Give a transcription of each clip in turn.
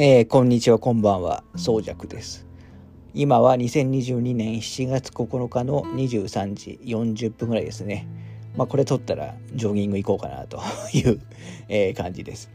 えー、こんにちは、こんばんは、宗尺です。今は2022年7月9日の23時40分ぐらいですね。まあ、これ撮ったらジョギング行こうかなという え感じです。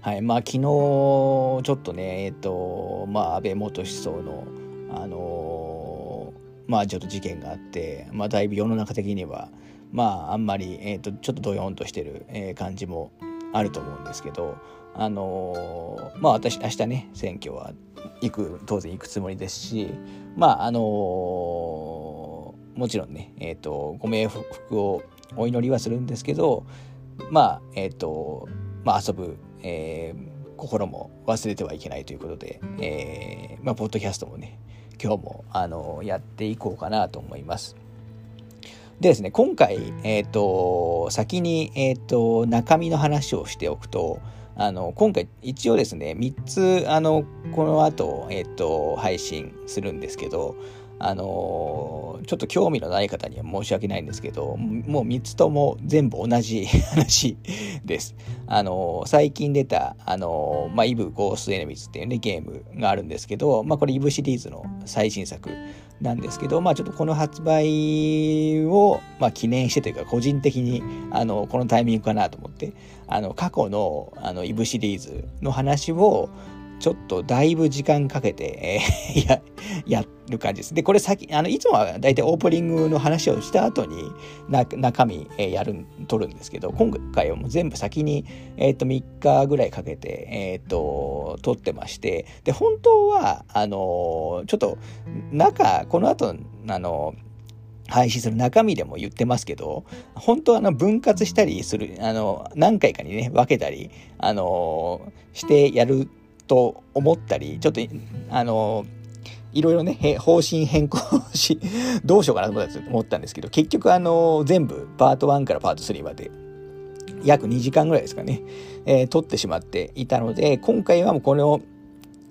はい、まあ、昨日、ちょっとね、えっ、ー、と、まあ、安倍元思想の、あのー、まあ、ちょっと事件があって、まあ、だいぶ世の中的には、まあ、あんまり、えっ、ー、と、ちょっとドヨンとしてる、え感じもあると思うんですけど、あのまあ私明日ね選挙は行く当然行くつもりですしまああのもちろんねえっ、ー、とご冥福をお祈りはするんですけどまあえっ、ー、とまあ遊ぶ、えー、心も忘れてはいけないということで、えー、まあポッドキャストもね今日もあのやっていこうかなと思います。でですね、今回、えっ、ー、と、先に、えっ、ー、と、中身の話をしておくと、あの、今回一応ですね、3つ、あの、この後、えっ、ー、と、配信するんですけど、あのちょっと興味のない方には申し訳ないんですけど、もう3つとも全部同じ 話です。あの最近出た、あのまあ、イブ・ゴースト・エネミズっていうね、ゲームがあるんですけど、まあ、これイブシリーズの最新作なんですけど、まあ、ちょっとこの発売を、まあ、記念してというか、個人的に、あの、このタイミングかなと思って、あの、過去の、あの、イブシリーズの話を、ちょっとだいぶ時間かけて、えー、や、やる感じです。で、これ先、あの、いつもは大体オープニングの話をした後に、な、中身、えー、やる、撮るんですけど、今回はもう全部先に、えっ、ー、と、3日ぐらいかけて、えっ、ー、と、撮ってまして、で、本当は、あのちょっと、中、この後、あの配信する中身でも言ってますけど、本当はあの分割したりする、あの、何回かにね、分けたり、あのしてやると思ったり、ちょっと、あの、いろいろね、方針変更し、どうしようかなと思ったんですけど、結局あの、全部パート1からパート3まで、約2時間ぐらいですかね、えー、撮ってしまっていたので、今回はもうこの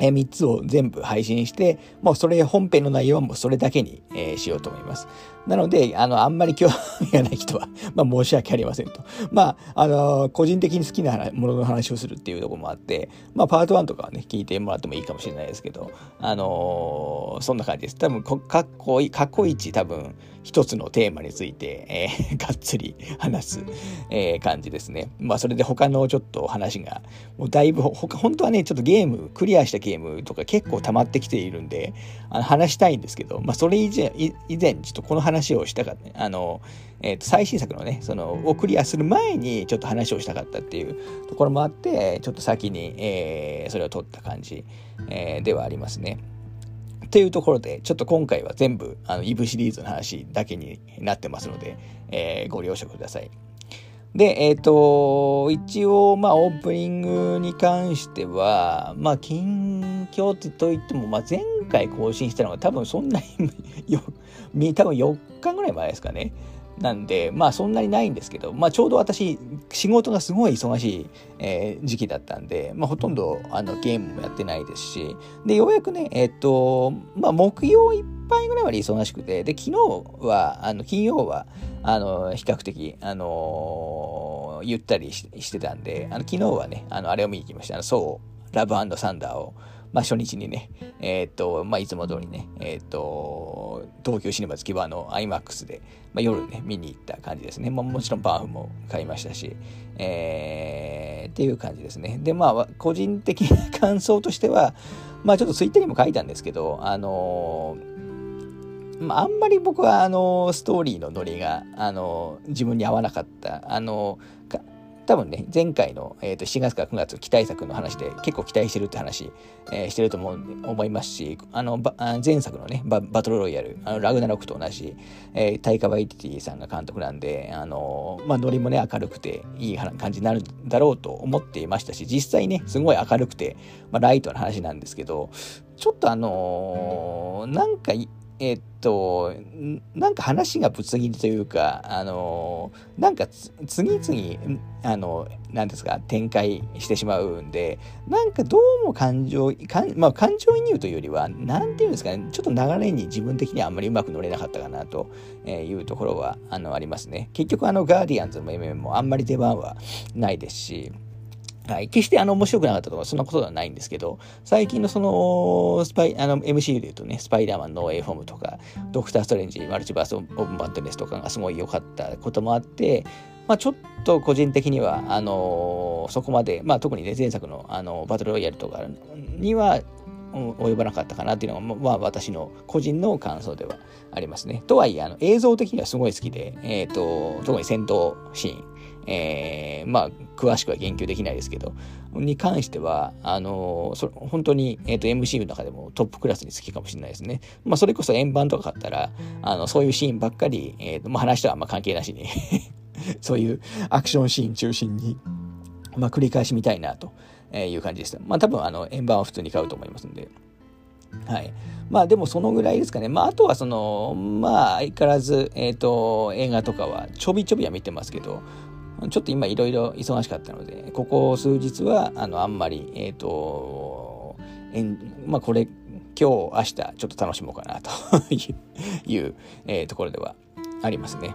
え3つを全部配信して、もうそれ本編の内容はもうそれだけに、えー、しようと思います。なので、あの、あんまり興味がない人は まあ申し訳ありませんと。まあ、あのー、個人的に好きなものの話をするっていうところもあって、まあ、パート1とかはね、聞いてもらってもいいかもしれないですけど、あのー、そんな感じです。多分、かっこいい、過去一多分、一つのテーマについて、えー、がっつり話す、えー、感じですね。まあ、それで他のちょっと話が、もうだいぶ、本当はね、ちょっとゲーム、クリアしたゲームとか結構溜まってきているんで、あの話したいんですけど、まあ、それ以前、以前、ちょっとこの話をしたかった、ね、あの、えっ、ー、と、最新作のね、その、をクリアする前に、ちょっと話をしたかったっていうところもあって、ちょっと先に、えー、それを取った感じ、えー、ではありますね。というところで、ちょっと今回は全部、あの、イブシリーズの話だけになってますので、えー、ご了承ください。で、えっ、ー、と、一応、まあ、オープニングに関しては、まあ、近況ってといっても、まあ、前回更新したのが多分そんなに、多分4日ぐらい前ですかね。なんで、まあそんなにないんですけど、まあちょうど私、仕事がすごい忙しい、えー、時期だったんで、まあほとんどあのゲームもやってないですし、で、ようやくね、えっ、と、まあ木曜いっぱいぐらいまで忙しくて、で、昨日は、あの、金曜は、あの、比較的、あのゆったりしてたんで、あの、昨日はね、あの、あれを見に行きました。あの、そう、ラブサンダーを、まあ、初日にね、えっ、と、まあ、いつも通りね、えっ、と、東京シネマ月場の IMAX で、まあ、夜ね、見に行った感じですね。まあ、もちろんパンフも買いましたし、えー、っていう感じですね。で、まあ、個人的な感想としては、まあ、ちょっとツイッターにも書いたんですけど、あのまあ、あんまり僕は、あのストーリーのノリが、あの自分に合わなかった。あの多分ね、前回の、えー、と7月から9月期待作の話で結構期待してるって話、えー、してると思う思いますし、あの、前作のねバトルロイヤル、あのラグナロクと同じ、えー、タイカ・ワイティティさんが監督なんで、あの、まあ、ノリもね、明るくていい感じになるだろうと思っていましたし、実際ね、すごい明るくて、まあ、ライトな話なんですけど、ちょっとあのー、なんかえっと、なんか話がぶつ切りというか、あの、なんか次々、あの、なんですか、展開してしまうんで、なんかどうも感情、かんまあ、感情移入というよりは、なんていうんですかね、ちょっと流れに自分的にはあんまりうまく乗れなかったかなというところは、あの、ありますね。結局、あの、ガーディアンズの MM もあんまり出番はないですし、はい。決してあの面白くなかったとか、そんなことではないんですけど、最近のその、スパイ、あの、MCU で言うとね、スパイダーマンの A フォームとか、ドクター・ストレンジ、マルチバース・オブ・バッドネスとかがすごい良かったこともあって、まあ、ちょっと個人的には、あのー、そこまで、まあ、特にね、前作の、あのバトルロイヤルとかには及ばなかったかなっていうのが、まあ、私の個人の感想ではありますね。とはいえ、あの映像的にはすごい好きで、えっ、ー、と、特に戦闘シーン、えー、まあ、詳しくは言及できないですけど、に関しては、あのー、そ本当に、えっ、ー、と、MC の中でもトップクラスに好きかもしれないですね。まあ、それこそ円盤とか買ったら、あの、そういうシーンばっかり、えっ、と、まあ、話とはあんま関係なしに そういうアクションシーン中心に、まあ、繰り返し見たいなという感じでした。まあ、多分、あの、円盤は普通に買うと思いますんで。はい。まあでもそのぐらいですかね。まああとはその、まあ相変わらず、えっ、ー、と、映画とかはちょびちょびは見てますけど、ちょっと今いろいろ忙しかったので、ここ数日は、あの、あんまり、えっ、ー、と、えんまあこれ、今日、明日、ちょっと楽しもうかなと いう、えー、ところではありますね。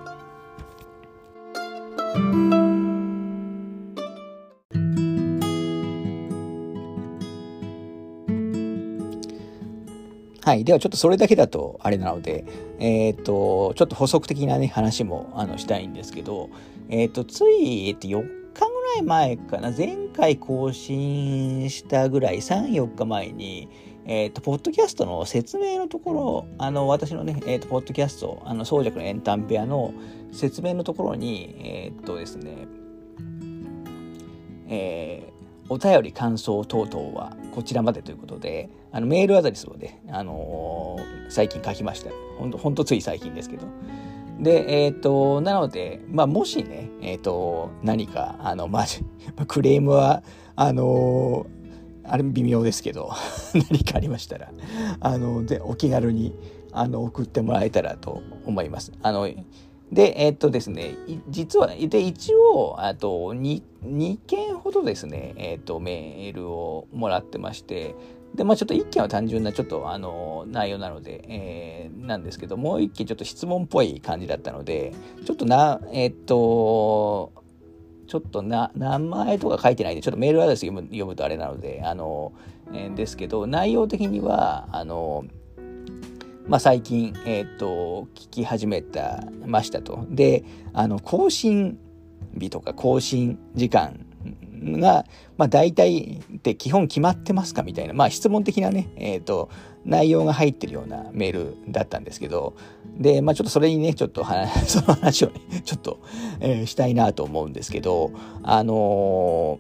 はい。ではちょっとそれだけだとあれなので、えっ、ー、と、ちょっと補足的なね、話もあのしたいんですけど、えっ、ー、と、つい、えっと、4日ぐらい前かな、前回更新したぐらい、3、4日前に、えっ、と、ポッドキャストの説明のところ、あの、私のね、えっ、と、ポッドキャスト、あの、総弱のエンタンペアの説明のところに、えっとですね、えー、お便り感想等々はこちらまでということで、あのメールアドレスをね、あのー、最近書きました。ほんと、ほんとつい最近ですけど。で、えっ、ー、と、なので、まあ、もしね、えっ、ー、と、何か、あの、まあ、クレームは、あのあれ微妙ですけど、何かありましたら、あの、で、お気軽に、あの、送ってもらえたらと思います。あの、で、えっとですね、実は、で、一応、あと2、2件ほどですね、えっと、メールをもらってまして、で、まあちょっと1件は単純なちょっとあの内容なので、えー、なんですけど、もう1件ちょっと質問っぽい感じだったので、ちょっとな、えっと、ちょっとな、名前とか書いてないんで、ちょっとメールアドレス読む読むとあれなので、あの、えー、ですけど、内容的には、あの、まあ、最近、えっ、ー、と、聞き始めた、ましたと。で、あの、更新日とか更新時間が、まあ、大体って基本決まってますかみたいな、まあ、質問的なね、え、ー、と、内容が入ってるようなメールだったんですけど、で、まあ、ちょっとそれにね、ちょっと その話をね、ちょっと、えー、したいなと思うんですけど、あの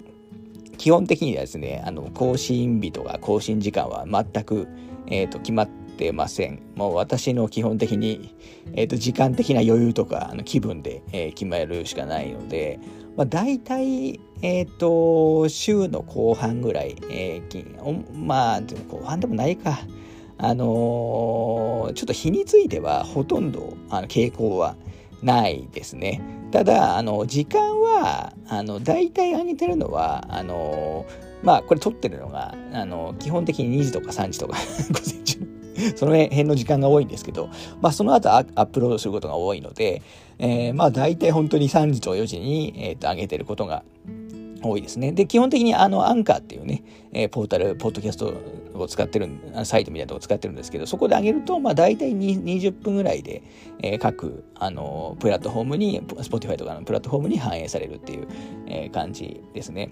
ー、基本的にはですね、あの、更新日とか更新時間は全く、えっ、と、決まってってません。もう私の基本的に、えーと、時間的な余裕とかあの気分で、えー、決めるしかないので、まあ、大体、え、ー、と、週の後半ぐらい、えー、まあ、後半でもないか。あのー、ちょっと日についてはほとんどあの傾向はないですね。ただ、あの、時間は、あの、大体上げてるのは、あのまあ、これ撮ってるのが、あの、基本的に2時とか3時とか 午前中 その辺の時間が多いんですけど、まあ、その後アップロードすることが多いので、えー、まあ、大体本当に3時と4時に、えー、と上げてることが多いですね。で、基本的にあの、アンカーっていうね、えー、ポータル、ポッドキャストを使ってる、サイトみたいなとこ使ってるんですけど、そこで上げると、まあ、大体20分ぐらいで、えー、各、あの、プラットフォームに、Spotify とかのプラットフォームに反映されるっていう、えー、感じですね。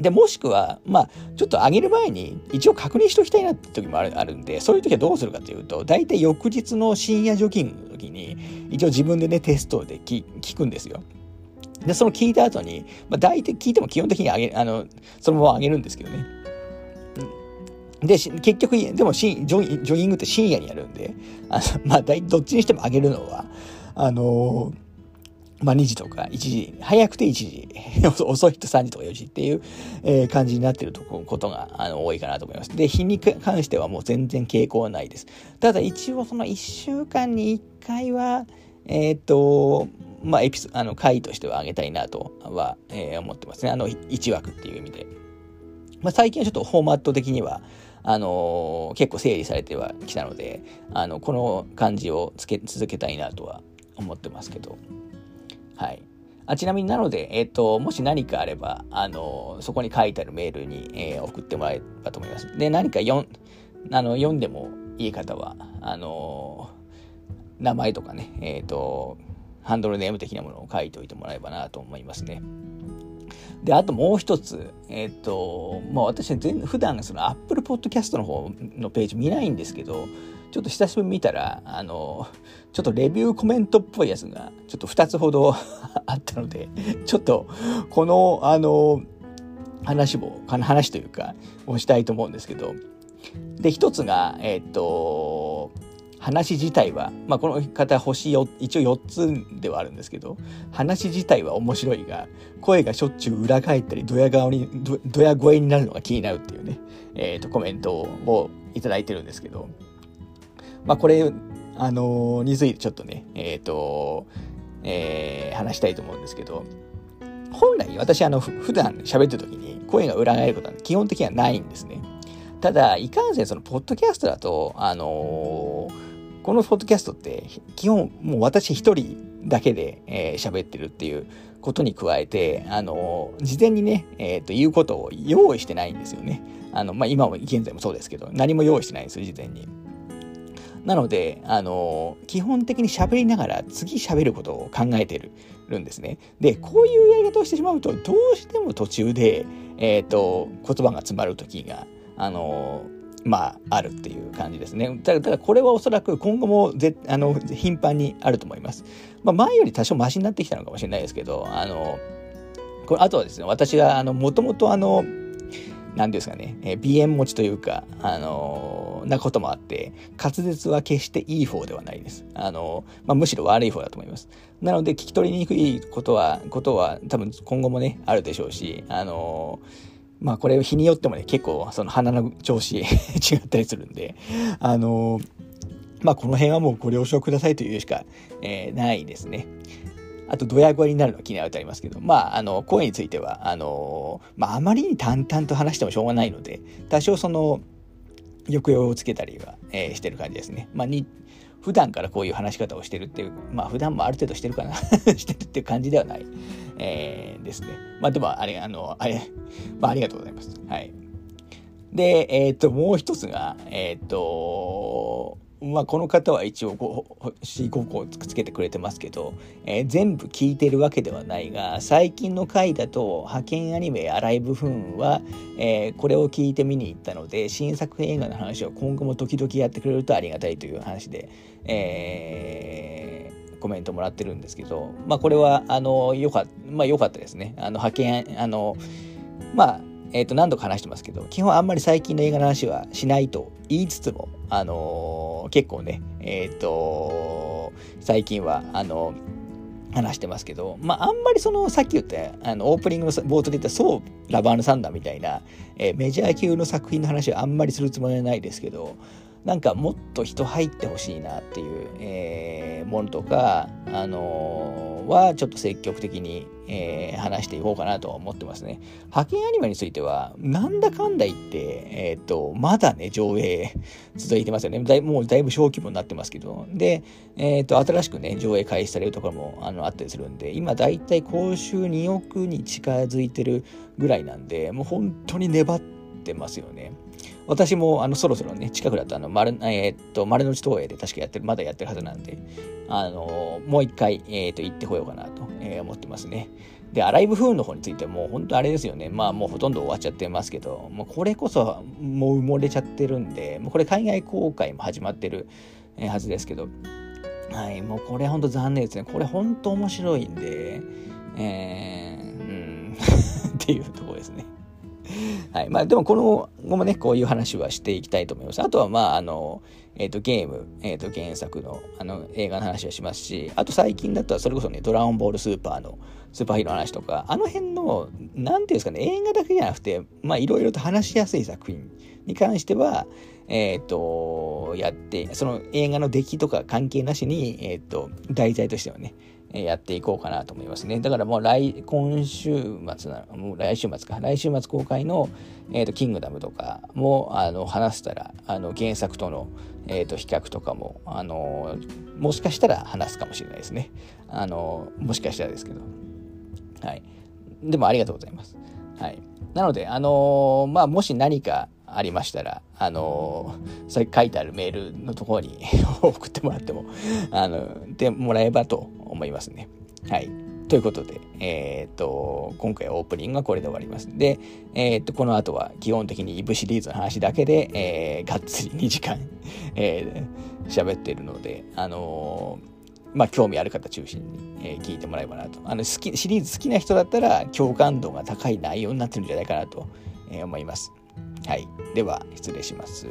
で、もしくは、まあ、ちょっと上げる前に一応確認しておきたいなって時もあるあるんで、そういう時はどうするかというと、大体翌日の深夜除菌の時に、一応自分でね、テストで聞くんですよ。で、その聞いた後に、まあ、大体聞いても基本的に上げ、あの、そのまま上げるんですけどね。で、結局、でもしジョ、ジョギングって深夜にやるんで、あのまあ、どっちにしても上げるのは、あのーまあ、2時とか1時、早くて1時、遅いと3時とか4時っていう、えー、感じになってるとこことがあの多いかなと思います。で、日に関してはもう全然傾向はないです。ただ一応その1週間に1回は、えっ、と、まあ、エピソあの回としてはあげたいなとは、えー、思ってますね。あの、1枠っていう意味で。まあ、最近はちょっとフォーマット的には、あのー、結構整理されてはきたので、あの、この感じをつけ続けたいなとは思ってますけど。はい。あちなみになので、えっ、ー、と、もし何かあれば、あの、そこに書いてあるメールに、えー、送ってもらえればと思います。で、何か読あの読んでもいい方は、あの、名前とかね、えっ、ー、と、ハンドルネーム的なものを書いておいてもらえばなと思いますね。で、あともう一つ、えっ、と、まあ私は全普段その Apple Podcast の方のページ見ないんですけど、ちょっと久しぶりに見たら、あの、ちょっとレビューコメントっぽいやつが、ちょっと2つほど あったので、ちょっと、この、あの、話を、話というか、をしたいと思うんですけど、で、一つが、えっ、と、話自体は、まあ、この方星よ一応4つではあるんですけど話自体は面白いが声がしょっちゅう裏返ったりドヤ顔にドヤ声になるのが気になるっていうね、えーと、コメントをいただいてるんですけど、まあ、これ、あのー、についてちょっとね、えっ、ー、と、えー、話したいと思うんですけど本来私あの普段喋ってる時に声が裏返ることは基本的にはないんですね。ただ、いかんせんそのポッドキャストだと、あのーこのポッドキャストって基本もう私一人だけで喋、えー、ってるっていうことに加えて、あの事前にね、えっ、ー、と、言うことを用意してないんですよね。あの、まあ、今も現在もそうですけど、何も用意してないんですよ、事前に。なので、あの基本的に喋りながら次喋ることを考えてるるんですね。で、こういうやり方をしてしまうと、どうしても途中で、えっ、ー、と、言葉が詰まる時が、あのまあ、あるっていう感じですね。ただからこれはおそらく今後もぜあの頻繁にあると思います。まあ、前より多少マシになってきたのかもしれないですけど、あの、これあとはですね、私があの、もともとあの、何ですかね、えー、鼻炎持ちというか、あのー、なこともあって、滑舌は決していい方ではないです。あのー、まあ、むしろ悪い方だと思います。なので、聞き取りにくいことは、ことは多分今後もね、あるでしょうし、あのまあこれ日によってもね、結構その鼻の調子 違ったりするんで、あのー、まあこの辺はもうご了承くださいというしか、えー、ないですね。あと、ドヤ声になるのは気になるとありますけど、まあ、あの、声については、あの、まあ、あまりに淡々と話してもしょうがないので、多少その、抑揚をつけたりは、えー、してる感じですね。まあ、に、普段からこういう話し方をしてるっていう、まあ普段もある程度してるかな してるっていう感じではない、えー、ですね。まあでも、あれ、あの、あれ、まあありがとうございます。はい。で、えっ、と、もう一つが、えっ、と、まあ、この方は一応星5個つけてくれてますけど、えー、全部聞いてるわけではないが最近の回だと派遣アニメ「アライブフーンは」えー、これを聞いて見に行ったので新作映画の話を今後も時々やってくれるとありがたいという話で、えー、コメントもらってるんですけど、まあ、これはあのよか,、まあ、よかったですね。あの派遣あのまあえー、と何度か話してますけど基本あんまり最近の映画の話はしないと言いつつも、あのー、結構ね、えっ、ー、と最近はあの話してますけど、まあ、あんまりそのさっき言ったあのオープニングの冒頭で言ったそうラバーヌ・サンダーみたいな、えー、メジャー級の作品の話はあんまりするつもりはないですけどなんかもっと人入ってほしいなっていう、えー、ものとか、あのー、はちょっと積極的に、えー、話していこうかなと思ってますね。派遣アニメについては、なんだかんだ言って、えっ、と、まだね、上映 続いてますよね。だいもうだいぶ小規模になってますけど。で、えっ、と、新しくね、上映開始されるところもあのあったりするんで、今だいたい公衆2億に近づいてるぐらいなんで、もう本当に粘ってますよね。私もあのそろそろね、近くだとあの丸、えー、っと丸の内東映で確かやってる、まだやってるはずなんで、あのもう一回、えー、っと行ってこようかなと、えー、思ってますね。で、アライブフーの方についても、本当あれですよね。まあもうほとんど終わっちゃってますけど、もうこれこそもう埋もれちゃってるんで、もうこれ海外公開も始まってるはずですけど、はい、もうこれ本当残念ですね。これ本当面白いんで、えー、うん、っていうとこですね。はい。まあでもこの後もね、こういう話はしていきたいと思います。あとはまあ、あの、えっ、ー、と、ゲーム、えっ、ー、と、原作の、あの、映画の話はしますし、あと最近だとそれこそね、ドラゴンボールスーパーの、スーパーヒーローの話とか、あの辺の、なんていうんですかね、映画だけじゃなくて、まあ、いろいろと話しやすい作品に関しては、えっ、ー、と、やって、その映画の出来とか関係なしに、えっ、と、題材としてはね、やっていこうかなと思いますね。だからもう来、今週末な、もう来週末か、来週末公開の、えっ、ー、と、キングダムとかも、あの、話したら、あの、原作との、えっ、ー、と、比較とかも、あの、もしかしたら話すかもしれないですね。あの、もしかしたらですけど。はい。でもありがとうございます。はい。なので、あの、まあ、もし何かありましたら、あのー、それ書いてあるメールのところに 送ってもらっても、あの、でもらえばと思いますね。はい。ということで、えっ、と、今回オープニングはこれで終わります。で、えっ、と、この後は基本的にイブシリーズの話だけで、えー、がっつり2時間、えー、喋ってるので、あのーまあ、興味ある方中心に、えー、聞いてもらえばなと。あの好きシリーズ好きな人だったら共感度が高い内容になってるんじゃないかなと、えー、思います。はい。では、失礼します。